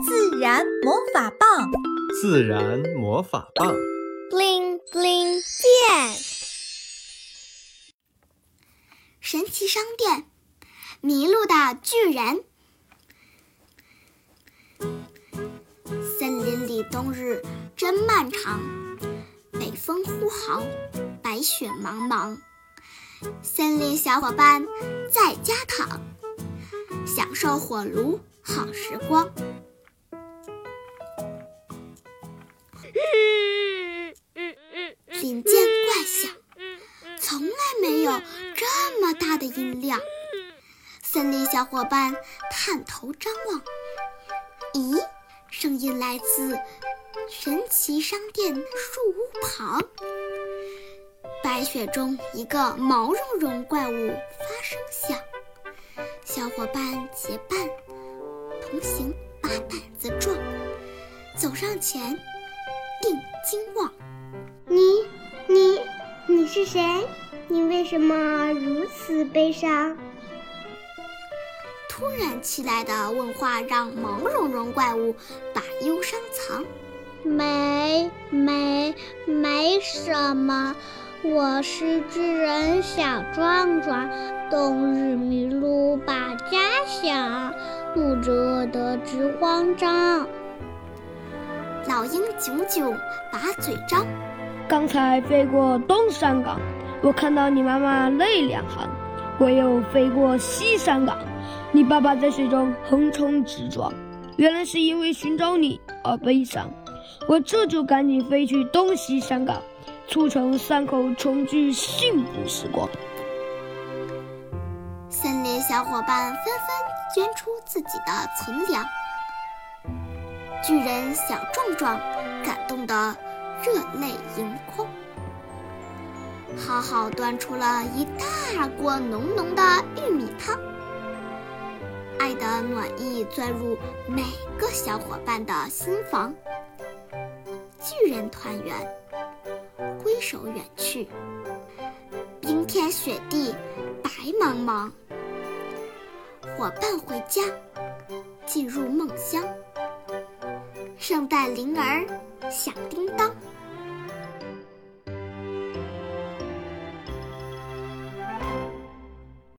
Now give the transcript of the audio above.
自然魔法棒，自然魔法棒，bling bling 变。神奇商店，迷路的巨人。森林里冬日真漫长，北风呼号，白雪茫茫。森林小伙伴在家躺，享受火炉好时光。林间怪响，从来没有这么大的音量。森林小伙伴探头张望，咦，声音来自神奇商店树屋旁。白雪中，一个毛茸茸怪物发声响，小伙伴结伴同行，把胆子壮，走上前，定睛望。是谁？你为什么如此悲伤？突然起来的问话让毛茸茸怪物把忧伤藏。没、没、没什么。我是巨人小壮壮，冬日迷路把家想，肚子饿得直慌张。老鹰炯炯把嘴张，刚才飞过东山岗，我看到你妈妈泪两行；我又飞过西山岗，你爸爸在水中横冲直撞，原来是因为寻找你而悲伤。我这就赶紧飞去东西山岗。促成三口重聚幸福时光。森林小伙伴纷纷捐出自己的存粮，巨人小壮壮感动的热泪盈眶，浩浩端出了一大锅浓浓的玉米汤，爱的暖意钻入每个小伙伴的心房，巨人团圆。挥手远去，冰天雪地，白茫茫。伙伴回家，进入梦乡。圣诞铃儿响叮当。